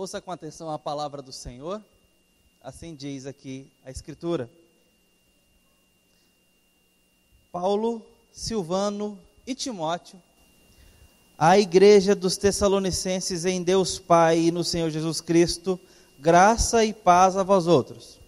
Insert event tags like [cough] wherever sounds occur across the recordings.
Ouça com atenção a palavra do Senhor, assim diz aqui a Escritura. Paulo, Silvano e Timóteo, a igreja dos Tessalonicenses em Deus Pai e no Senhor Jesus Cristo, graça e paz a vós outros.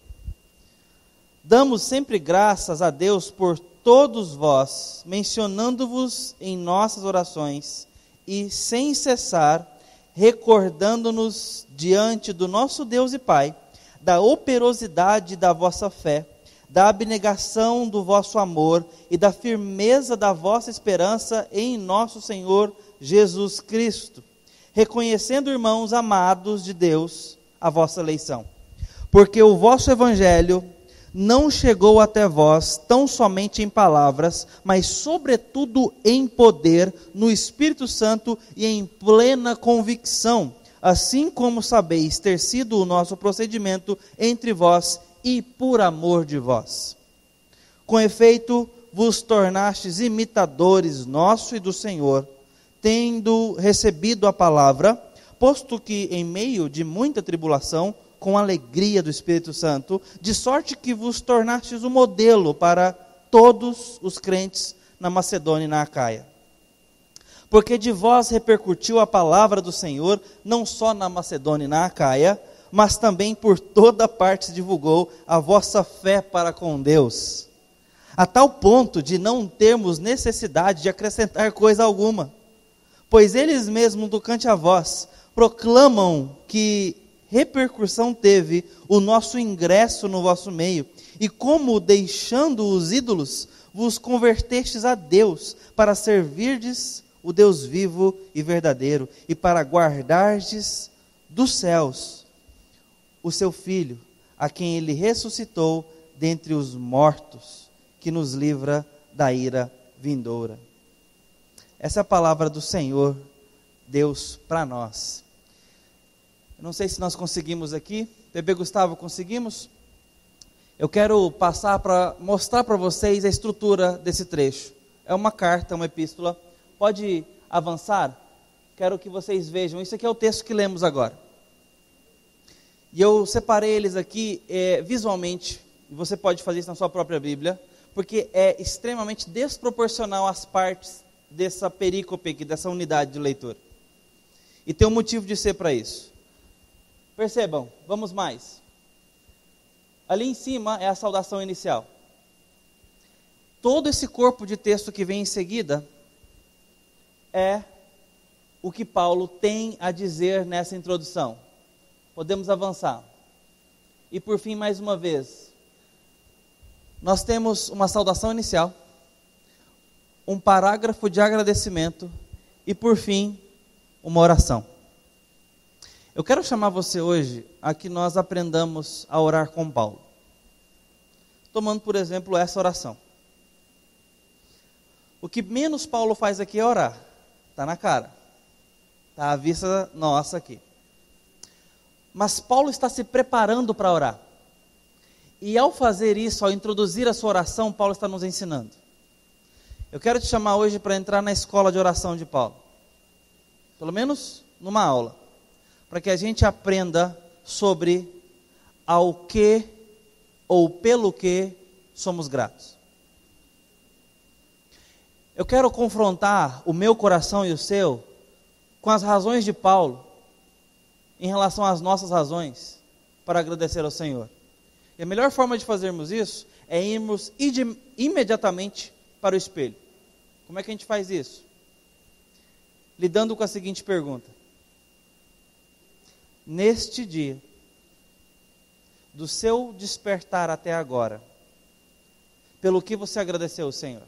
Damos sempre graças a Deus por todos vós, mencionando-vos em nossas orações e sem cessar recordando-nos diante do nosso Deus e Pai da operosidade da vossa fé, da abnegação do vosso amor e da firmeza da vossa esperança em nosso Senhor Jesus Cristo, reconhecendo, irmãos amados de Deus, a vossa eleição. Porque o vosso evangelho não chegou até vós tão somente em palavras, mas sobretudo em poder, no Espírito Santo e em plena convicção, assim como sabeis ter sido o nosso procedimento entre vós e por amor de vós. Com efeito, vos tornastes imitadores nosso e do Senhor, tendo recebido a palavra, posto que em meio de muita tribulação, com alegria do Espírito Santo, de sorte que vos tornastes um modelo para todos os crentes na Macedônia e na Acaia. Porque de vós repercutiu a palavra do Senhor, não só na Macedônia e na Acaia, mas também por toda parte se divulgou a vossa fé para com Deus, a tal ponto de não termos necessidade de acrescentar coisa alguma, pois eles mesmos, do cante a voz, proclamam que repercussão teve o nosso ingresso no vosso meio, e como, deixando os ídolos, vos convertestes a Deus, para servirdes o Deus vivo e verdadeiro, e para guardardes dos céus o seu Filho, a quem ele ressuscitou dentre os mortos, que nos livra da ira vindoura. Essa é a palavra do Senhor, Deus, para nós. Não sei se nós conseguimos aqui. Bebê Gustavo, conseguimos? Eu quero passar para mostrar para vocês a estrutura desse trecho. É uma carta, uma epístola. Pode avançar? Quero que vocês vejam. Isso aqui é o texto que lemos agora. E eu separei eles aqui é, visualmente. Você pode fazer isso na sua própria Bíblia, porque é extremamente desproporcional às partes dessa perícope aqui, dessa unidade de leitura. E tem um motivo de ser para isso. Percebam, vamos mais. Ali em cima é a saudação inicial. Todo esse corpo de texto que vem em seguida é o que Paulo tem a dizer nessa introdução. Podemos avançar. E por fim, mais uma vez, nós temos uma saudação inicial, um parágrafo de agradecimento e, por fim, uma oração. Eu quero chamar você hoje a que nós aprendamos a orar com Paulo. Tomando, por exemplo, essa oração. O que menos Paulo faz aqui é orar. Está na cara. Está à vista nossa aqui. Mas Paulo está se preparando para orar. E ao fazer isso, ao introduzir a sua oração, Paulo está nos ensinando. Eu quero te chamar hoje para entrar na escola de oração de Paulo. Pelo menos numa aula para que a gente aprenda sobre ao que ou pelo que somos gratos. Eu quero confrontar o meu coração e o seu com as razões de Paulo em relação às nossas razões para agradecer ao Senhor. E a melhor forma de fazermos isso é irmos imediatamente para o espelho. Como é que a gente faz isso? Lidando com a seguinte pergunta: neste dia, do seu despertar até agora, pelo que você agradeceu ao Senhor?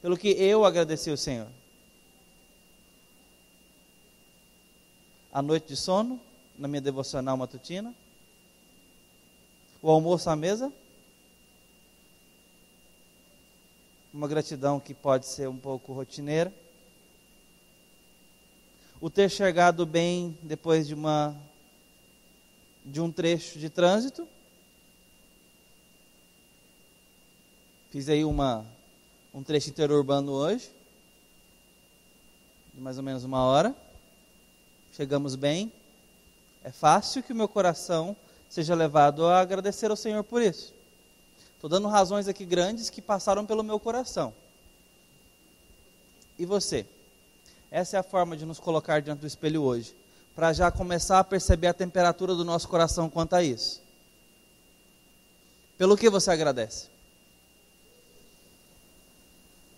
Pelo que eu agradeci ao Senhor? A noite de sono, na minha devocional matutina? O almoço à mesa? Uma gratidão que pode ser um pouco rotineira o ter chegado bem depois de uma de um trecho de trânsito. Fiz aí uma um trecho interurbano hoje, de mais ou menos uma hora. chegamos bem, é fácil que o meu coração seja levado a agradecer ao Senhor por isso. Estou dando razões aqui grandes que passaram pelo meu coração. E você? Essa é a forma de nos colocar diante do espelho hoje, para já começar a perceber a temperatura do nosso coração quanto a isso. Pelo que você agradece?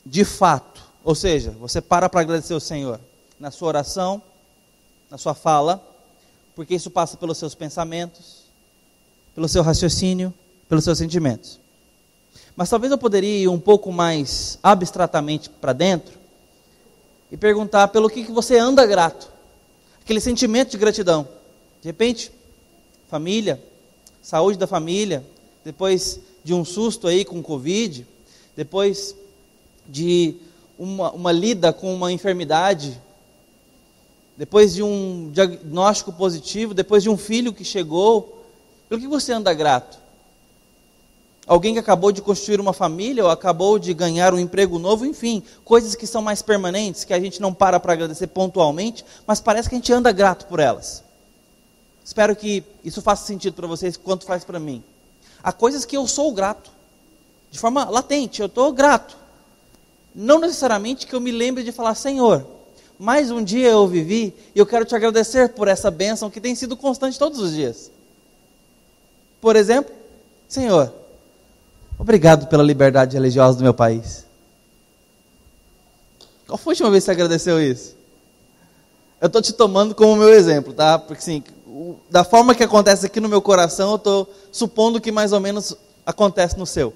De fato, ou seja, você para para agradecer o Senhor na sua oração, na sua fala, porque isso passa pelos seus pensamentos, pelo seu raciocínio, pelos seus sentimentos. Mas talvez eu poderia ir um pouco mais abstratamente para dentro e perguntar pelo que, que você anda grato. Aquele sentimento de gratidão. De repente, família, saúde da família, depois de um susto aí com Covid, depois de uma, uma lida com uma enfermidade, depois de um diagnóstico positivo, depois de um filho que chegou, pelo que você anda grato? Alguém que acabou de construir uma família ou acabou de ganhar um emprego novo, enfim, coisas que são mais permanentes, que a gente não para para agradecer pontualmente, mas parece que a gente anda grato por elas. Espero que isso faça sentido para vocês quanto faz para mim. Há coisas que eu sou grato, de forma latente, eu estou grato. Não necessariamente que eu me lembre de falar, Senhor, mais um dia eu vivi e eu quero te agradecer por essa bênção que tem sido constante todos os dias. Por exemplo, Senhor, obrigado pela liberdade religiosa do meu país. Qual foi a última vez que você agradeceu isso? Eu estou te tomando como meu exemplo, tá? Porque assim, da forma que acontece aqui no meu coração, eu estou supondo que mais ou menos acontece no seu.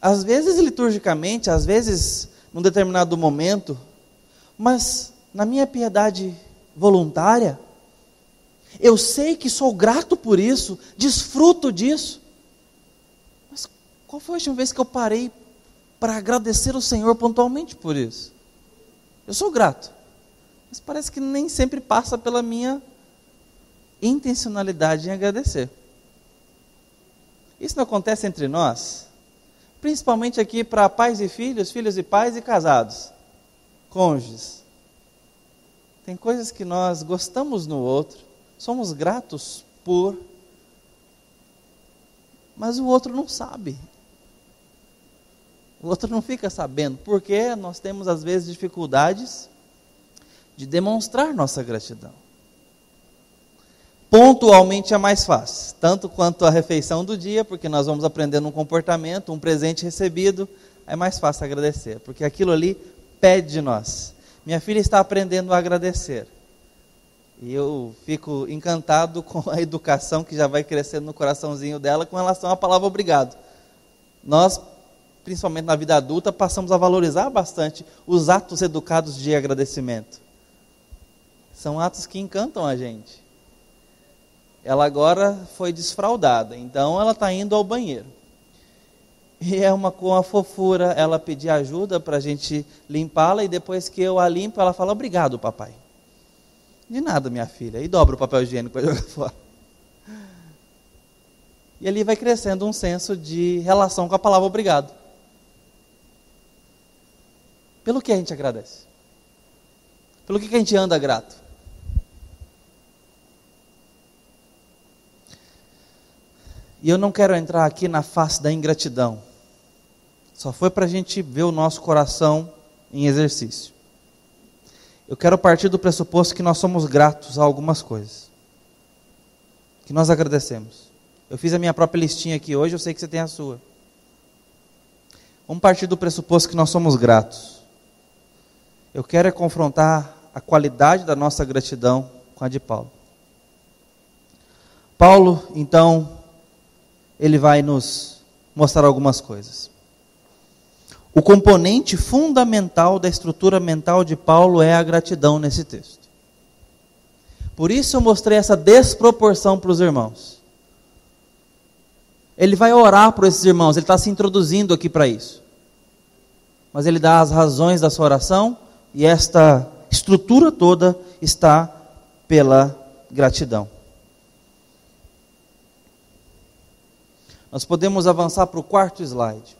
Às vezes liturgicamente, às vezes num determinado momento, mas na minha piedade voluntária, eu sei que sou grato por isso, desfruto disso. Qual foi a última vez que eu parei para agradecer o Senhor pontualmente por isso? Eu sou grato, mas parece que nem sempre passa pela minha intencionalidade em agradecer. Isso não acontece entre nós? principalmente aqui para pais e filhos, filhos e pais e casados, cônjuges. Tem coisas que nós gostamos no outro, somos gratos por, mas o outro não sabe. O outro não fica sabendo, porque nós temos às vezes dificuldades de demonstrar nossa gratidão pontualmente é mais fácil, tanto quanto a refeição do dia, porque nós vamos aprendendo um comportamento, um presente recebido, é mais fácil agradecer, porque aquilo ali pede de nós. Minha filha está aprendendo a agradecer. E eu fico encantado com a educação que já vai crescendo no coraçãozinho dela com relação à palavra obrigado. Nós, principalmente na vida adulta, passamos a valorizar bastante os atos educados de agradecimento. São atos que encantam a gente ela agora foi desfraldada, então ela está indo ao banheiro. E é uma com a fofura ela pedir ajuda para a gente limpá-la e depois que eu a limpo, ela fala obrigado, papai. De nada, minha filha. E dobra o papel higiênico para [laughs] jogar fora. E ali vai crescendo um senso de relação com a palavra obrigado. Pelo que a gente agradece? Pelo que a gente anda grato? E eu não quero entrar aqui na face da ingratidão. Só foi para a gente ver o nosso coração em exercício. Eu quero partir do pressuposto que nós somos gratos a algumas coisas. Que nós agradecemos. Eu fiz a minha própria listinha aqui hoje, eu sei que você tem a sua. Vamos partir do pressuposto que nós somos gratos. Eu quero é confrontar a qualidade da nossa gratidão com a de Paulo. Paulo, então, ele vai nos mostrar algumas coisas. O componente fundamental da estrutura mental de Paulo é a gratidão nesse texto. Por isso eu mostrei essa desproporção para os irmãos. Ele vai orar por esses irmãos, ele está se introduzindo aqui para isso. Mas ele dá as razões da sua oração e esta estrutura toda está pela gratidão. Nós podemos avançar para o quarto slide.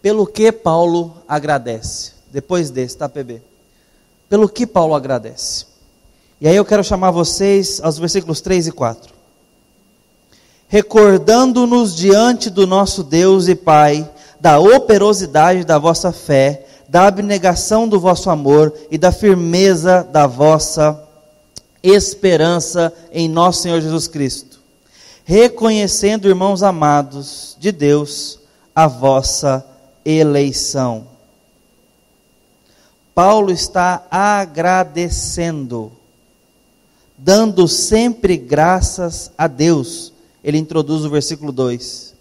Pelo que Paulo agradece? Depois desse, tá, PB? pelo que Paulo agradece. E aí eu quero chamar vocês aos versículos 3 e 4. Recordando-nos diante do nosso Deus e Pai da operosidade da vossa fé, da abnegação do vosso amor e da firmeza da vossa esperança em nosso Senhor Jesus Cristo. Reconhecendo, irmãos amados de Deus, a vossa eleição. Paulo está agradecendo, dando sempre graças a Deus. Ele introduz o versículo 2.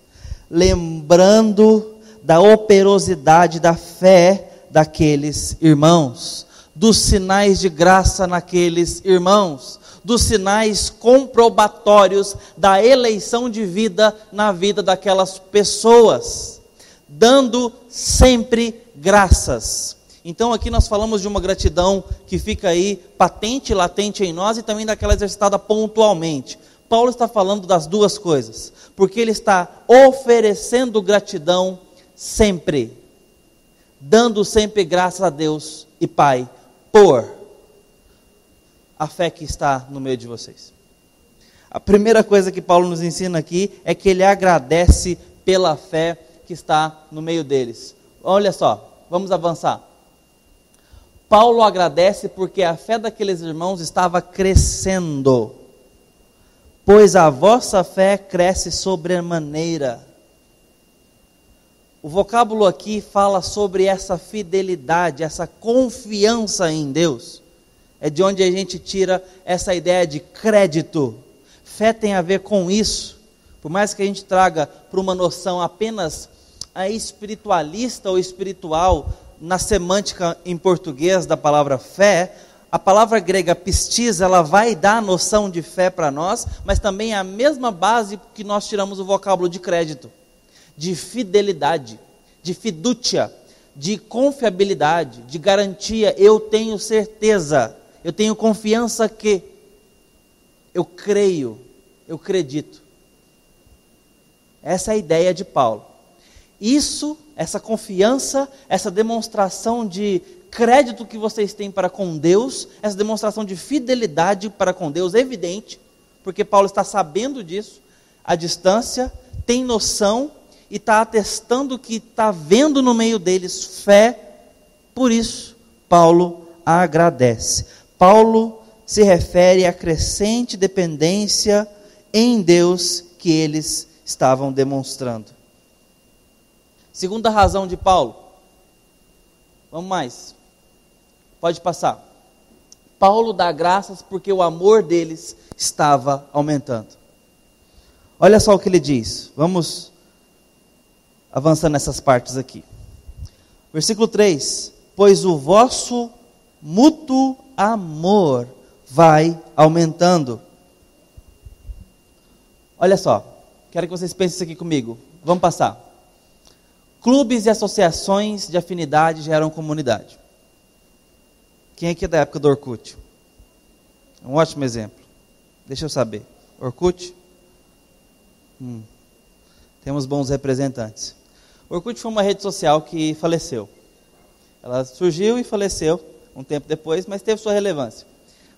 Lembrando da operosidade da fé daqueles irmãos, dos sinais de graça naqueles irmãos, dos sinais comprobatórios da eleição de vida na vida daquelas pessoas, dando sempre graças. Então aqui nós falamos de uma gratidão que fica aí patente, latente em nós e também daquela exercitada pontualmente. Paulo está falando das duas coisas, porque ele está oferecendo gratidão sempre, dando sempre graças a Deus e Pai por a fé que está no meio de vocês. A primeira coisa que Paulo nos ensina aqui é que ele agradece pela fé que está no meio deles. Olha só, vamos avançar. Paulo agradece porque a fé daqueles irmãos estava crescendo, pois a vossa fé cresce sobremaneira. O vocábulo aqui fala sobre essa fidelidade, essa confiança em Deus. É de onde a gente tira essa ideia de crédito. Fé tem a ver com isso. Por mais que a gente traga para uma noção apenas a espiritualista ou espiritual, na semântica em português da palavra fé, a palavra grega pistis, ela vai dar a noção de fé para nós, mas também é a mesma base que nós tiramos o vocábulo de crédito, de fidelidade, de fidúcia, de confiabilidade, de garantia. Eu tenho certeza, eu tenho confiança que, eu creio, eu acredito. Essa é a ideia de Paulo. Isso, essa confiança, essa demonstração de crédito que vocês têm para com Deus, essa demonstração de fidelidade para com Deus, é evidente, porque Paulo está sabendo disso, à distância, tem noção e está atestando que está vendo no meio deles fé, por isso, Paulo agradece. Paulo se refere à crescente dependência em Deus que eles estavam demonstrando. Segunda razão de Paulo. Vamos mais. Pode passar. Paulo dá graças porque o amor deles estava aumentando. Olha só o que ele diz. Vamos avançando nessas partes aqui. Versículo 3: Pois o vosso mútuo amor vai aumentando. Olha só, quero que vocês pensem isso aqui comigo. Vamos passar. Clubes e associações de afinidade geram comunidade. Quem aqui é da época do Orkut? Um ótimo exemplo. Deixa eu saber. Orkut? Hum. Temos bons representantes. Orkut foi uma rede social que faleceu. Ela surgiu e faleceu um tempo depois, mas teve sua relevância.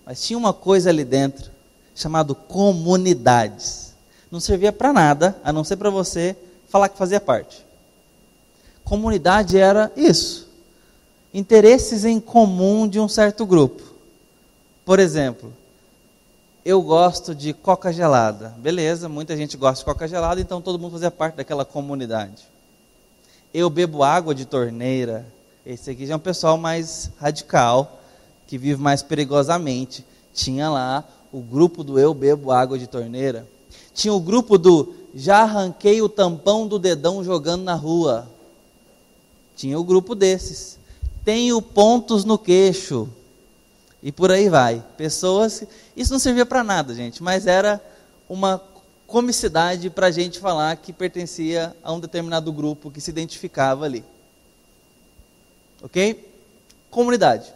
Mas tinha uma coisa ali dentro chamado comunidades. Não servia para nada, a não ser para você falar que fazia parte comunidade era isso. Interesses em comum de um certo grupo. Por exemplo, eu gosto de coca gelada. Beleza, muita gente gosta de coca gelada, então todo mundo fazia parte daquela comunidade. Eu bebo água de torneira. Esse aqui já é um pessoal mais radical, que vive mais perigosamente. Tinha lá o grupo do eu bebo água de torneira. Tinha o grupo do já arranquei o tampão do dedão jogando na rua. Tinha o grupo desses. Tenho pontos no queixo. E por aí vai. Pessoas. Isso não servia para nada, gente, mas era uma comicidade para a gente falar que pertencia a um determinado grupo que se identificava ali. Ok? Comunidade.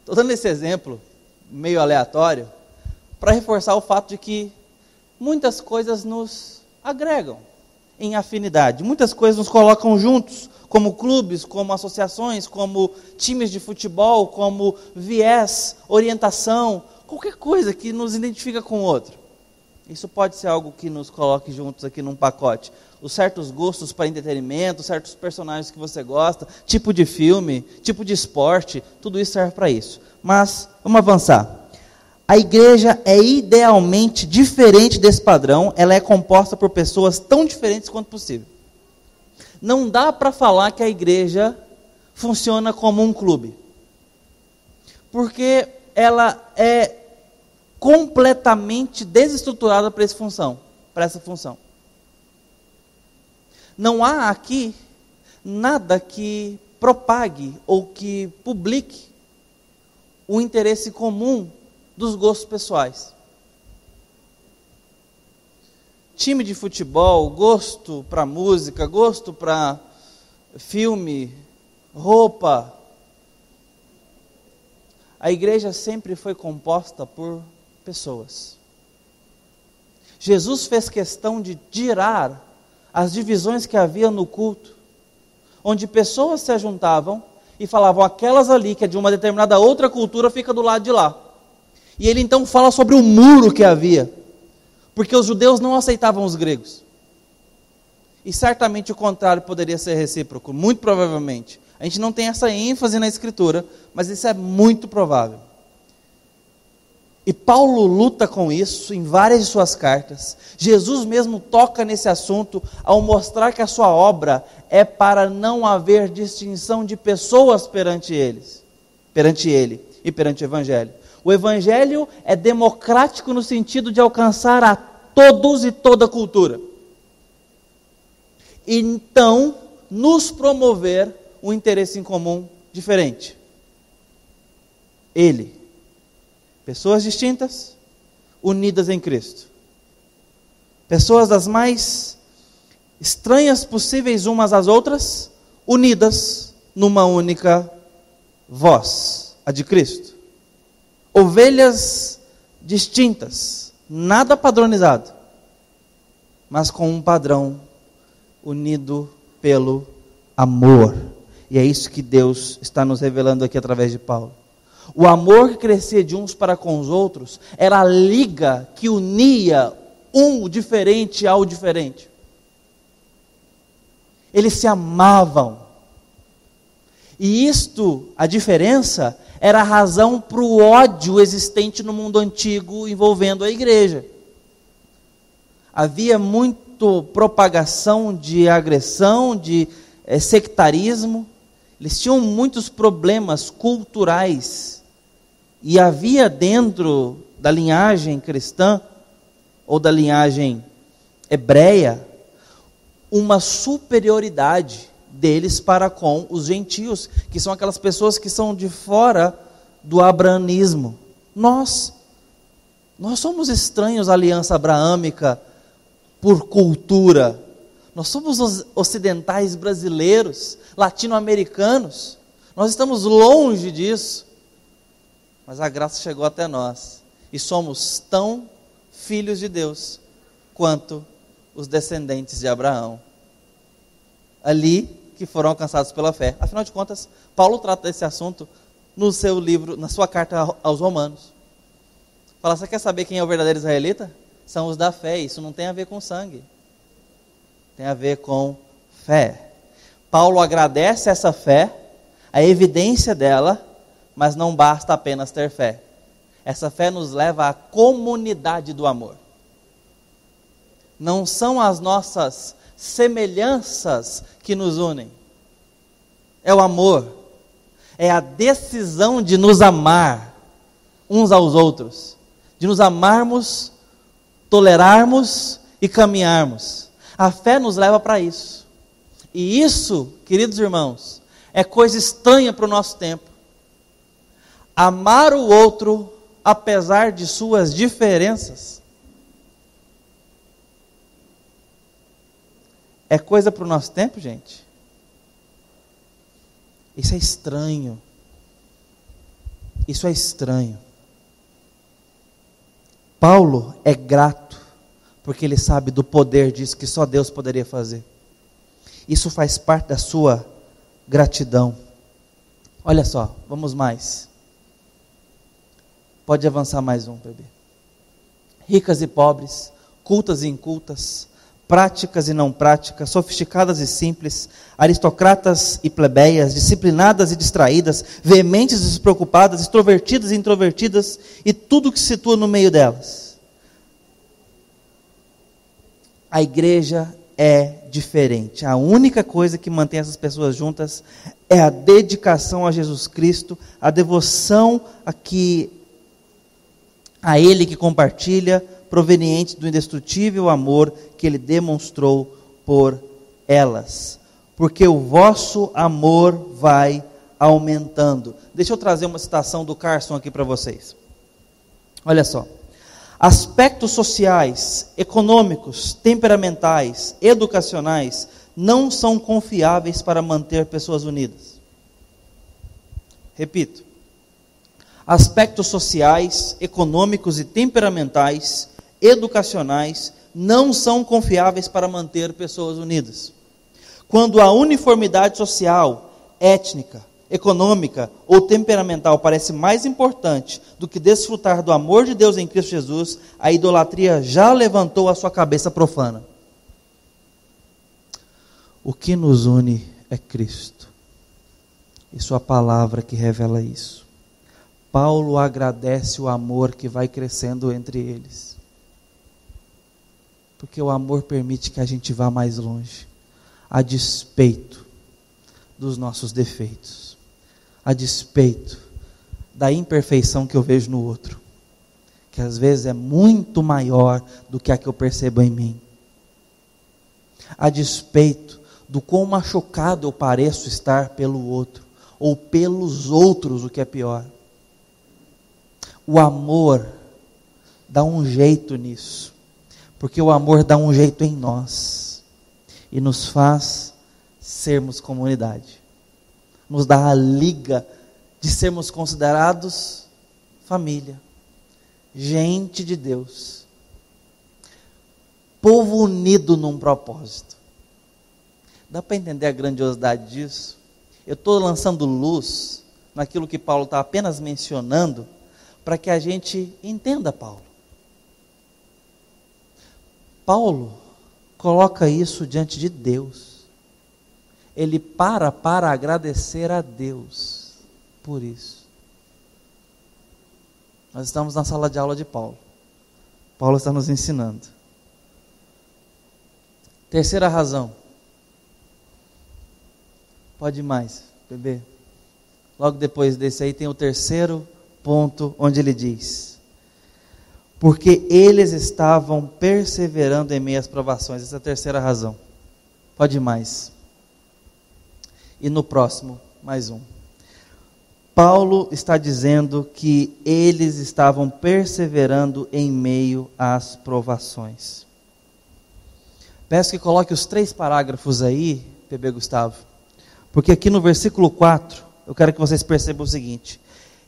Estou dando esse exemplo meio aleatório para reforçar o fato de que muitas coisas nos agregam. em afinidade. Muitas coisas nos colocam juntos, como clubes, como associações, como times de futebol, como viés, orientação, qualquer coisa que nos identifica com o outro. Isso pode ser algo que nos coloque juntos aqui num pacote. Os certos gostos para entretenimento, certos personagens que você gosta, tipo de filme, tipo de esporte, tudo isso serve para isso. Mas vamos avançar. A igreja é idealmente diferente desse padrão, ela é composta por pessoas tão diferentes quanto possível. Não dá para falar que a igreja funciona como um clube. Porque ela é completamente desestruturada para essa função, para essa função. Não há aqui nada que propague ou que publique o interesse comum dos gostos pessoais. Time de futebol, gosto para música, gosto para filme, roupa. A igreja sempre foi composta por pessoas. Jesus fez questão de tirar as divisões que havia no culto, onde pessoas se juntavam e falavam: aquelas ali que é de uma determinada outra cultura fica do lado de lá. E ele então fala sobre o muro que havia, porque os judeus não aceitavam os gregos. E certamente o contrário poderia ser recíproco, muito provavelmente. A gente não tem essa ênfase na escritura, mas isso é muito provável. E Paulo luta com isso em várias de suas cartas. Jesus mesmo toca nesse assunto ao mostrar que a sua obra é para não haver distinção de pessoas perante eles, perante ele e perante o evangelho. O evangelho é democrático no sentido de alcançar a todos e toda cultura. Então, nos promover um interesse em comum diferente. Ele. Pessoas distintas, unidas em Cristo. Pessoas das mais estranhas possíveis umas às outras, unidas numa única voz, a de Cristo ovelhas distintas, nada padronizado, mas com um padrão unido pelo amor. E é isso que Deus está nos revelando aqui através de Paulo. O amor que crescia de uns para com os outros era a liga que unia um diferente ao diferente. Eles se amavam. E isto, a diferença, era a razão para o ódio existente no mundo antigo envolvendo a igreja. Havia muito propagação de agressão, de é, sectarismo, eles tinham muitos problemas culturais. E havia dentro da linhagem cristã, ou da linhagem hebreia, uma superioridade deles para com os gentios, que são aquelas pessoas que são de fora do abranismo. Nós, nós somos estranhos à aliança abraâmica por cultura. Nós somos os ocidentais brasileiros, latino-americanos. Nós estamos longe disso. Mas a graça chegou até nós. E somos tão filhos de Deus quanto os descendentes de Abraão. Ali que foram alcançados pela fé. Afinal de contas, Paulo trata desse assunto no seu livro, na sua carta aos Romanos. Fala, você quer saber quem é o verdadeiro israelita? São os da fé. Isso não tem a ver com sangue. Tem a ver com fé. Paulo agradece essa fé, a evidência dela, mas não basta apenas ter fé. Essa fé nos leva à comunidade do amor. Não são as nossas semelhanças que nos unem. É o amor, é a decisão de nos amar uns aos outros, de nos amarmos, tolerarmos e caminharmos. A fé nos leva para isso. E isso, queridos irmãos, é coisa estranha para o nosso tempo. Amar o outro apesar de suas diferenças. É coisa para o nosso tempo, gente? Isso é estranho. Isso é estranho. Paulo é grato porque ele sabe do poder disso que só Deus poderia fazer. Isso faz parte da sua gratidão. Olha só, vamos mais. Pode avançar mais um, bebê. Ricas e pobres, cultas e incultas, práticas e não práticas, sofisticadas e simples, aristocratas e plebeias, disciplinadas e distraídas, veementes e despreocupadas, extrovertidas e introvertidas, e tudo que se situa no meio delas. A igreja é diferente. A única coisa que mantém essas pessoas juntas é a dedicação a Jesus Cristo, a devoção a que a ele que compartilha, proveniente do indestrutível amor que ele demonstrou por elas. Porque o vosso amor vai aumentando. Deixa eu trazer uma citação do Carson aqui para vocês. Olha só. Aspectos sociais, econômicos, temperamentais, educacionais não são confiáveis para manter pessoas unidas. Repito. Aspectos sociais, econômicos e temperamentais, educacionais não são confiáveis para manter pessoas unidas. Quando a uniformidade social, étnica, econômica ou temperamental parece mais importante do que desfrutar do amor de Deus em Cristo Jesus, a idolatria já levantou a sua cabeça profana. O que nos une é Cristo e Sua palavra que revela isso. Paulo agradece o amor que vai crescendo entre eles. Porque o amor permite que a gente vá mais longe, a despeito dos nossos defeitos a despeito da imperfeição que eu vejo no outro, que às vezes é muito maior do que a que eu percebo em mim. A despeito do quão machucado eu pareço estar pelo outro, ou pelos outros, o que é pior. O amor dá um jeito nisso, porque o amor dá um jeito em nós e nos faz sermos comunidade nos dá a liga de sermos considerados família, gente de Deus, povo unido num propósito. Dá para entender a grandiosidade disso? Eu estou lançando luz naquilo que Paulo está apenas mencionando, para que a gente entenda Paulo. Paulo coloca isso diante de Deus ele para para agradecer a Deus por isso. Nós estamos na sala de aula de Paulo. Paulo está nos ensinando. Terceira razão. Pode mais, bebê. Logo depois desse aí tem o terceiro ponto onde ele diz: Porque eles estavam perseverando em meias provações. Essa é a terceira razão. Pode mais e no próximo, mais um. Paulo está dizendo que eles estavam perseverando em meio às provações. Peço que coloque os três parágrafos aí, PB Gustavo, porque aqui no versículo 4, eu quero que vocês percebam o seguinte: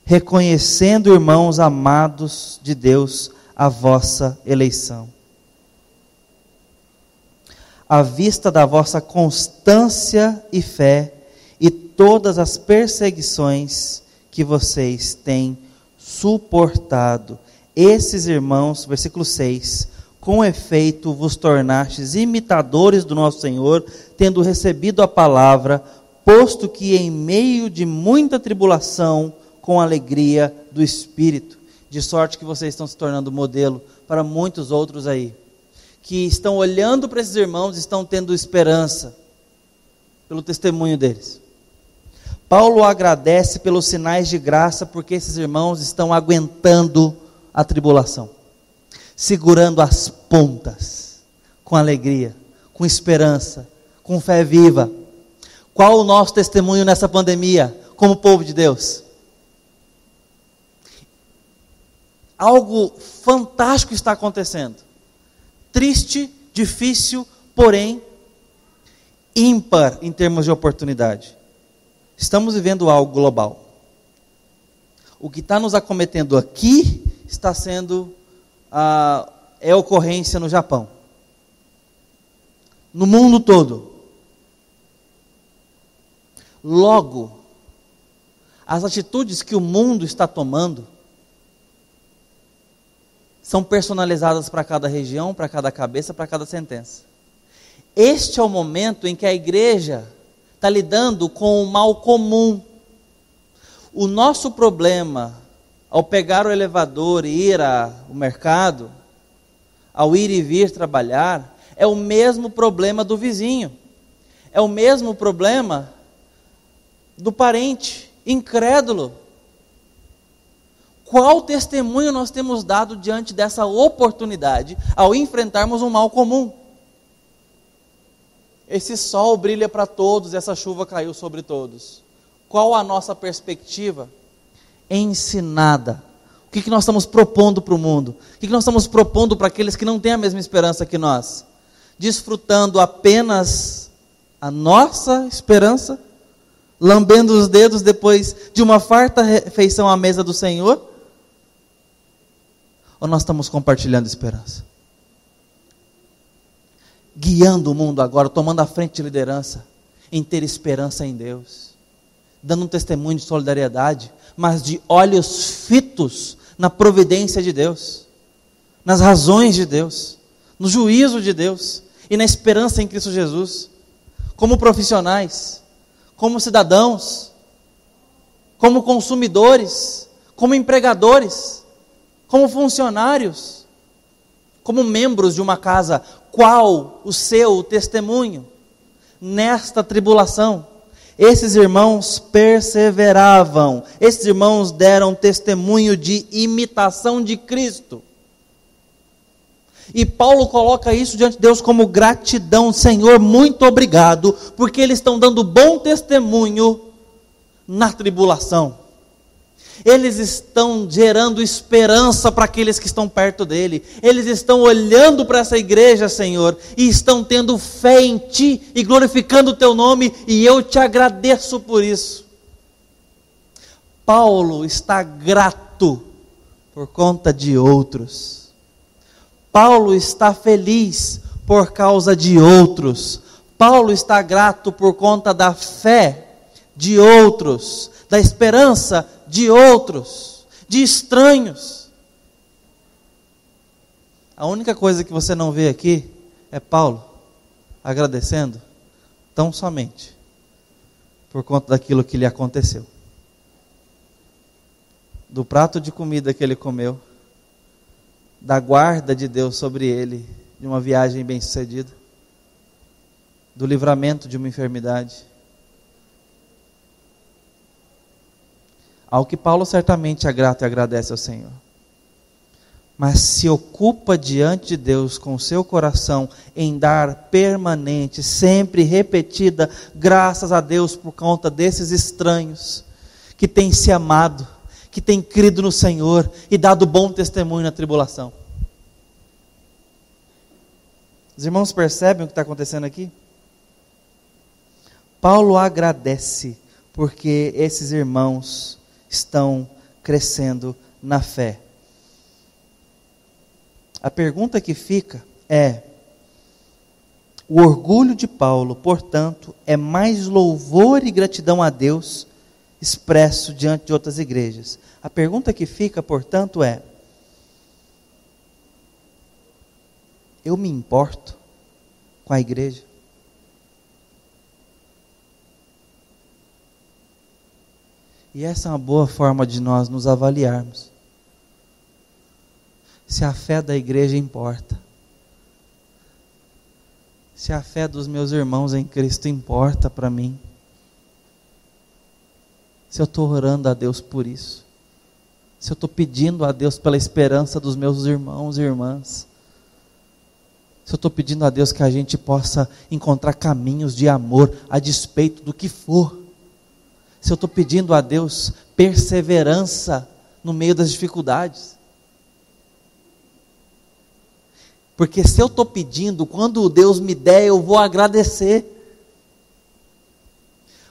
reconhecendo, irmãos amados de Deus, a vossa eleição à vista da vossa constância e fé e todas as perseguições que vocês têm suportado. Esses irmãos, versículo 6, com efeito vos tornastes imitadores do nosso Senhor, tendo recebido a palavra, posto que em meio de muita tribulação, com alegria do Espírito, de sorte que vocês estão se tornando modelo para muitos outros aí, que estão olhando para esses irmãos e estão tendo esperança pelo testemunho deles. Paulo agradece pelos sinais de graça porque esses irmãos estão aguentando a tribulação, segurando as pontas, com alegria, com esperança, com fé viva. Qual o nosso testemunho nessa pandemia, como povo de Deus? Algo fantástico está acontecendo. Triste, difícil, porém ímpar em termos de oportunidade. Estamos vivendo algo global. O que está nos acometendo aqui está sendo ah, é ocorrência no Japão. No mundo todo. Logo, as atitudes que o mundo está tomando são personalizadas para cada região, para cada cabeça, para cada sentença. Este é o momento em que a igreja está lidando com o mal comum. O nosso problema ao pegar o elevador e ir ao mercado, ao ir e vir trabalhar, é o mesmo problema do vizinho. É o mesmo problema do parente incrédulo qual testemunho nós temos dado diante dessa oportunidade ao enfrentarmos um mal comum? Esse sol brilha para todos, essa chuva caiu sobre todos. Qual a nossa perspectiva? Ensinada. O que, que nós estamos propondo para o mundo? O que, que nós estamos propondo para aqueles que não têm a mesma esperança que nós? Desfrutando apenas a nossa esperança? Lambendo os dedos depois de uma farta refeição à mesa do Senhor? Ou nós estamos compartilhando esperança? Guiando o mundo agora, tomando a frente de liderança, em ter esperança em Deus, dando um testemunho de solidariedade, mas de olhos fitos na providência de Deus, nas razões de Deus, no juízo de Deus e na esperança em Cristo Jesus, como profissionais, como cidadãos, como consumidores, como empregadores como funcionários, como membros de uma casa, qual o seu testemunho nesta tribulação? Esses irmãos perseveravam, esses irmãos deram testemunho de imitação de Cristo. E Paulo coloca isso diante de Deus como gratidão, Senhor, muito obrigado, porque eles estão dando bom testemunho na tribulação eles estão gerando esperança para aqueles que estão perto dele, eles estão olhando para essa igreja, Senhor, e estão tendo fé em Ti e glorificando o Teu nome, e eu te agradeço por isso. Paulo está grato por conta de outros, Paulo está feliz por causa de outros, Paulo está grato por conta da fé de outros, da esperança de outros, de estranhos. A única coisa que você não vê aqui é Paulo agradecendo tão somente por conta daquilo que lhe aconteceu. Do prato de comida que ele comeu, da guarda de Deus sobre ele, de uma viagem bem-sucedida, do livramento de uma enfermidade Ao que Paulo certamente é grato e agradece ao Senhor. Mas se ocupa diante de Deus com o seu coração em dar permanente, sempre repetida, graças a Deus por conta desses estranhos que têm se amado, que têm crido no Senhor e dado bom testemunho na tribulação. Os irmãos percebem o que está acontecendo aqui? Paulo agradece porque esses irmãos estão crescendo na fé. A pergunta que fica é: o orgulho de Paulo, portanto, é mais louvor e gratidão a Deus expresso diante de outras igrejas. A pergunta que fica, portanto, é: eu me importo com a igreja? E essa é uma boa forma de nós nos avaliarmos. Se a fé da igreja importa. Se a fé dos meus irmãos em Cristo importa para mim. Se eu estou orando a Deus por isso. Se eu estou pedindo a Deus pela esperança dos meus irmãos e irmãs. Se eu estou pedindo a Deus que a gente possa encontrar caminhos de amor a despeito do que for se eu estou pedindo a Deus perseverança no meio das dificuldades. Porque se eu estou pedindo, quando Deus me der, eu vou agradecer.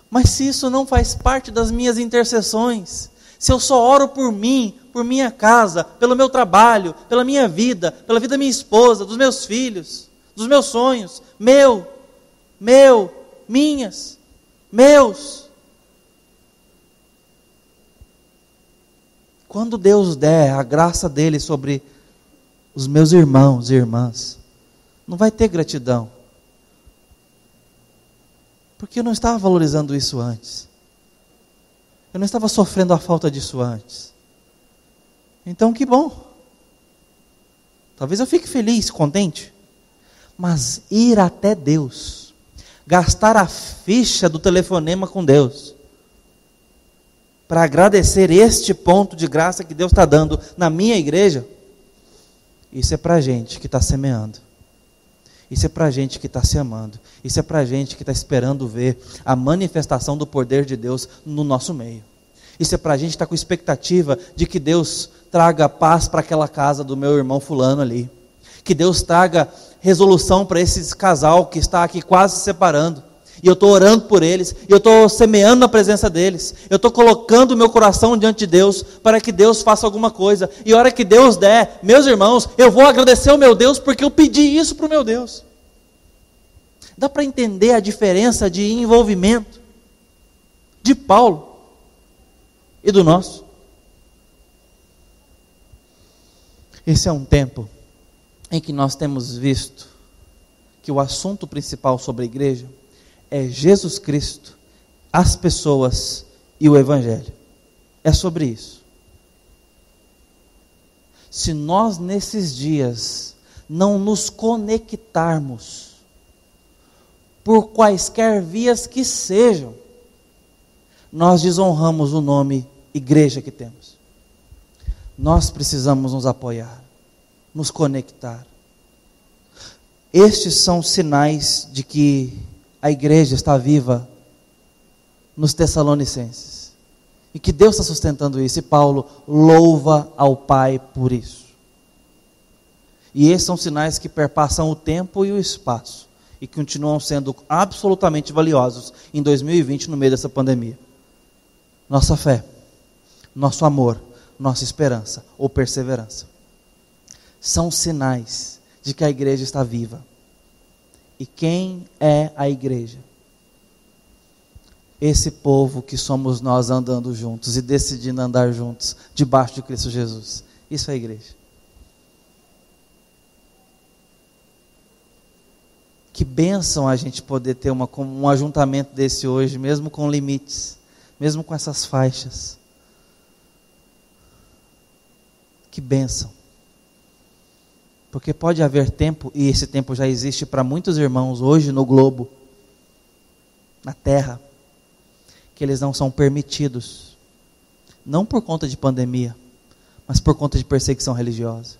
Mas se isso não faz parte das minhas intercessões, se eu só oro por mim, por minha casa, pelo meu trabalho, pela minha vida, pela vida da minha esposa, dos meus filhos, dos meus sonhos, meu, meu, minhas, meus. Quando Deus der a graça dele sobre os meus irmãos e irmãs, não vai ter gratidão. Porque eu não estava valorizando isso antes. Eu não estava sofrendo a falta disso antes. Então, que bom. Talvez eu fique feliz, contente. Mas ir até Deus, gastar a ficha do telefonema com Deus, para agradecer este ponto de graça que Deus está dando na minha igreja, isso é para a gente que está semeando. Isso é para a gente que está se amando. Isso é para gente que está esperando ver a manifestação do poder de Deus no nosso meio. Isso é para a gente que está com expectativa de que Deus traga paz para aquela casa do meu irmão fulano ali. Que Deus traga resolução para esse casal que está aqui quase se separando. E eu estou orando por eles, e eu estou semeando na presença deles, eu estou colocando o meu coração diante de Deus, para que Deus faça alguma coisa. E a hora que Deus der, meus irmãos, eu vou agradecer ao meu Deus, porque eu pedi isso para o meu Deus. Dá para entender a diferença de envolvimento de Paulo e do nosso? Esse é um tempo em que nós temos visto que o assunto principal sobre a igreja é Jesus Cristo, as pessoas e o Evangelho. É sobre isso. Se nós nesses dias não nos conectarmos, por quaisquer vias que sejam, nós desonramos o nome igreja que temos. Nós precisamos nos apoiar, nos conectar. Estes são sinais de que a igreja está viva nos Tessalonicenses. E que Deus está sustentando isso. E Paulo louva ao Pai por isso. E esses são sinais que perpassam o tempo e o espaço. E continuam sendo absolutamente valiosos em 2020, no meio dessa pandemia. Nossa fé, nosso amor, nossa esperança ou perseverança. São sinais de que a igreja está viva e quem é a igreja? Esse povo que somos nós andando juntos e decidindo andar juntos, debaixo de Cristo Jesus. Isso é a igreja. Que bênção a gente poder ter uma, um ajuntamento desse hoje, mesmo com limites, mesmo com essas faixas. Que bênção. Porque pode haver tempo, e esse tempo já existe para muitos irmãos hoje no globo, na terra, que eles não são permitidos, não por conta de pandemia, mas por conta de perseguição religiosa.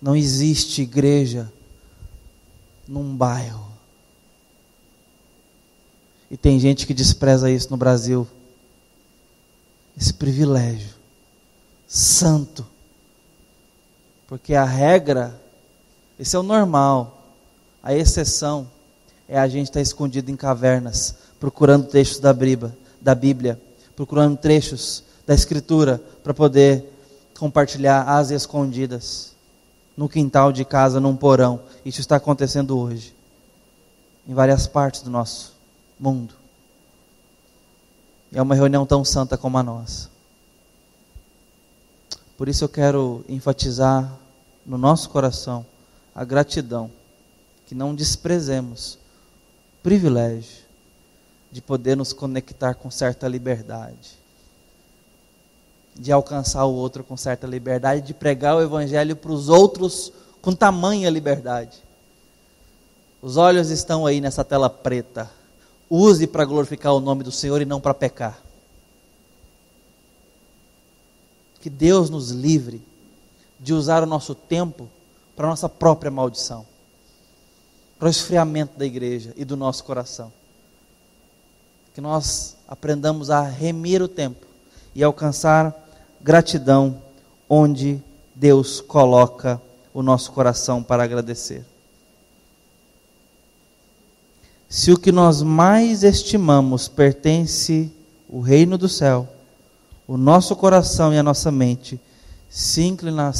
Não existe igreja num bairro. E tem gente que despreza isso no Brasil. Esse privilégio santo porque a regra, esse é o normal. A exceção é a gente estar escondido em cavernas, procurando trechos da Bíblia, da Bíblia procurando trechos da Escritura para poder compartilhar as escondidas no quintal de casa, num porão. Isso está acontecendo hoje, em várias partes do nosso mundo. É uma reunião tão santa como a nossa. Por isso eu quero enfatizar no nosso coração a gratidão, que não desprezemos o privilégio de poder nos conectar com certa liberdade, de alcançar o outro com certa liberdade, de pregar o evangelho para os outros com tamanha liberdade. Os olhos estão aí nessa tela preta. Use para glorificar o nome do Senhor e não para pecar. Que Deus nos livre de usar o nosso tempo para nossa própria maldição, para o esfriamento da igreja e do nosso coração. Que nós aprendamos a remir o tempo e alcançar gratidão onde Deus coloca o nosso coração para agradecer. Se o que nós mais estimamos pertence o reino do céu, o nosso coração e a nossa mente se, inclinar,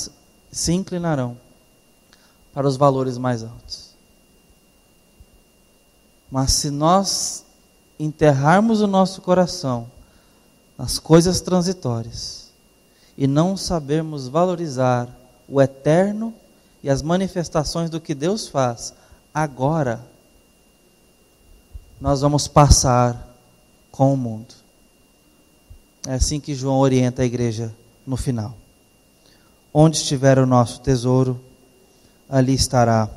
se inclinarão para os valores mais altos. Mas se nós enterrarmos o nosso coração nas coisas transitórias e não sabermos valorizar o eterno e as manifestações do que Deus faz agora, nós vamos passar com o mundo. É assim que João orienta a igreja no final. Onde estiver o nosso tesouro, ali estará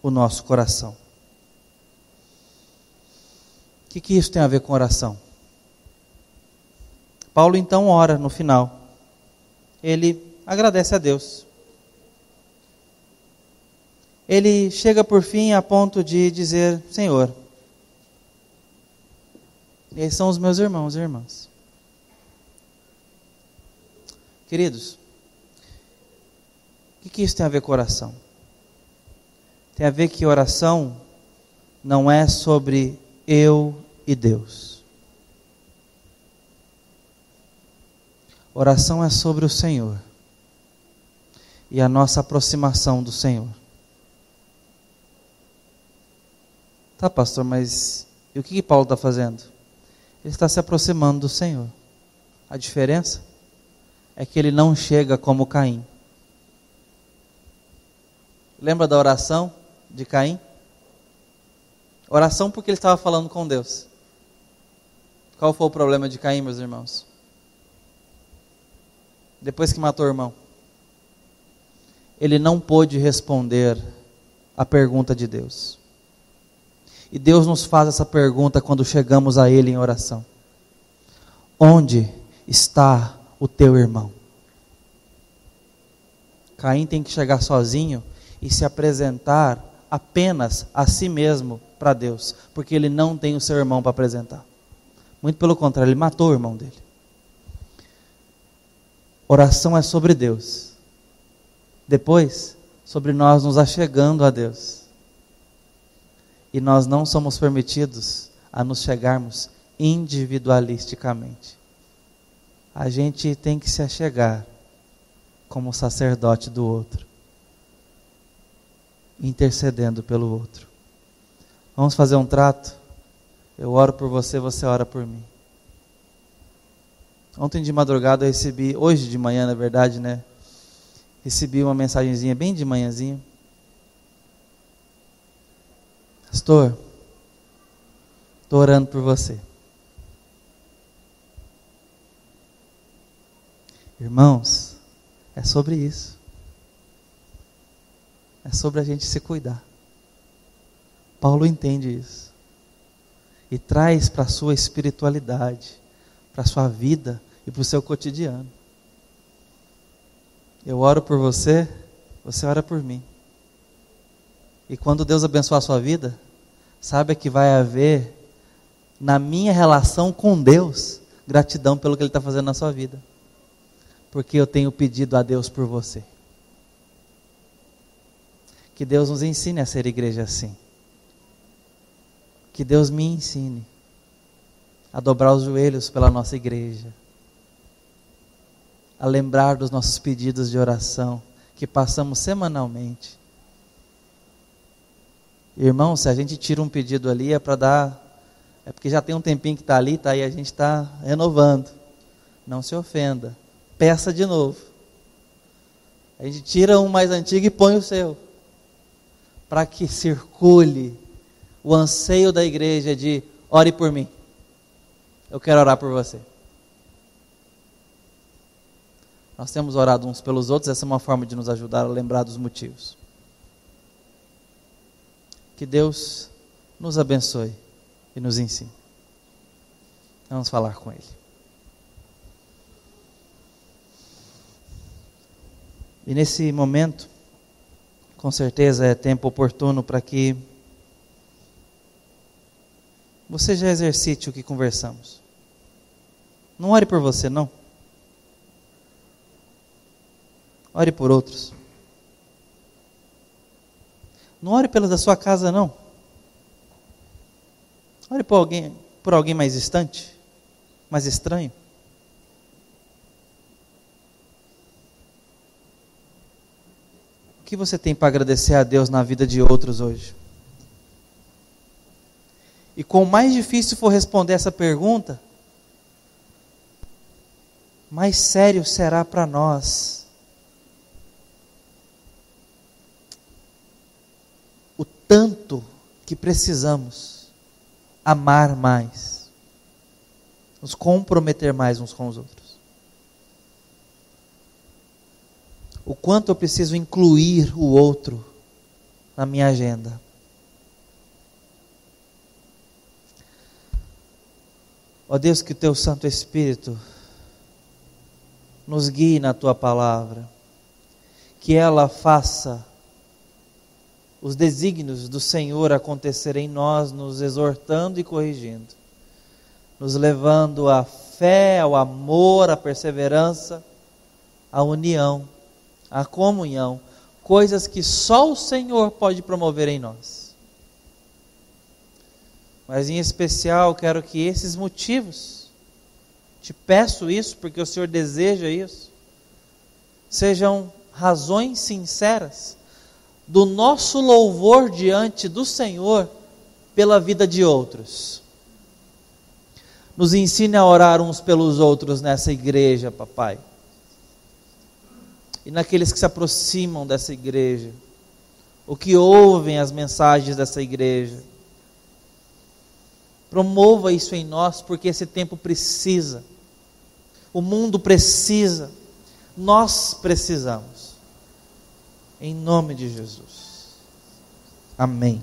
o nosso coração. O que, que isso tem a ver com oração? Paulo então ora no final. Ele agradece a Deus. Ele chega por fim a ponto de dizer: Senhor, esses são os meus irmãos e irmãs. Queridos, o que isso tem a ver com oração? Tem a ver que oração não é sobre eu e Deus. Oração é sobre o Senhor e a nossa aproximação do Senhor. Tá, pastor, mas e o que, que Paulo está fazendo? Ele está se aproximando do Senhor. A diferença é que ele não chega como Caim. Lembra da oração de Caim? Oração porque ele estava falando com Deus. Qual foi o problema de Caim, meus irmãos? Depois que matou o irmão, ele não pôde responder a pergunta de Deus. E Deus nos faz essa pergunta quando chegamos a Ele em oração: Onde está o teu irmão? Caim tem que chegar sozinho e se apresentar apenas a si mesmo para Deus, porque ele não tem o seu irmão para apresentar. Muito pelo contrário, ele matou o irmão dele. Oração é sobre Deus. Depois, sobre nós nos achegando a Deus. E nós não somos permitidos a nos chegarmos individualisticamente. A gente tem que se achegar como sacerdote do outro intercedendo pelo outro. Vamos fazer um trato? Eu oro por você, você ora por mim. Ontem de madrugada eu recebi, hoje de manhã na verdade, né? Recebi uma mensagenzinha bem de manhãzinha. Pastor, estou orando por você. Irmãos, é sobre isso. É sobre a gente se cuidar. Paulo entende isso. E traz para a sua espiritualidade, para a sua vida e para o seu cotidiano. Eu oro por você, você ora por mim. E quando Deus abençoar a sua vida, saiba que vai haver, na minha relação com Deus, gratidão pelo que Ele está fazendo na sua vida. Porque eu tenho pedido a Deus por você. Que Deus nos ensine a ser igreja assim. Que Deus me ensine a dobrar os joelhos pela nossa igreja. A lembrar dos nossos pedidos de oração que passamos semanalmente. Irmão, se a gente tira um pedido ali é para dar. É porque já tem um tempinho que está ali, tá? E a gente está renovando. Não se ofenda. Peça de novo. A gente tira um mais antigo e põe o seu para que circule o anseio da igreja de ore por mim. Eu quero orar por você. Nós temos orado uns pelos outros, essa é uma forma de nos ajudar a lembrar dos motivos. Que Deus nos abençoe e nos ensine. Vamos falar com Ele. E nesse momento, com certeza é tempo oportuno para que você já exercite o que conversamos. Não ore por você, não. Ore por outros. Não ore pelos da sua casa, não. Ore por alguém, por alguém mais distante, mais estranho. Que você tem para agradecer a Deus na vida de outros hoje? E quanto mais difícil for responder essa pergunta, mais sério será para nós o tanto que precisamos amar mais, nos comprometer mais uns com os outros. O quanto eu preciso incluir o outro na minha agenda. Ó Deus, que o teu Santo Espírito nos guie na tua palavra, que ela faça os desígnios do Senhor acontecer em nós, nos exortando e corrigindo, nos levando à fé, ao amor, à perseverança, à união, à comunhão, coisas que só o Senhor pode promover em nós. Mas em especial, quero que esses motivos, te peço isso porque o Senhor deseja isso, sejam razões sinceras do nosso louvor diante do Senhor pela vida de outros. Nos ensine a orar uns pelos outros nessa igreja, papai. E naqueles que se aproximam dessa igreja, ou que ouvem as mensagens dessa igreja. Promova isso em nós, porque esse tempo precisa. O mundo precisa. Nós precisamos. Em nome de Jesus. Amém.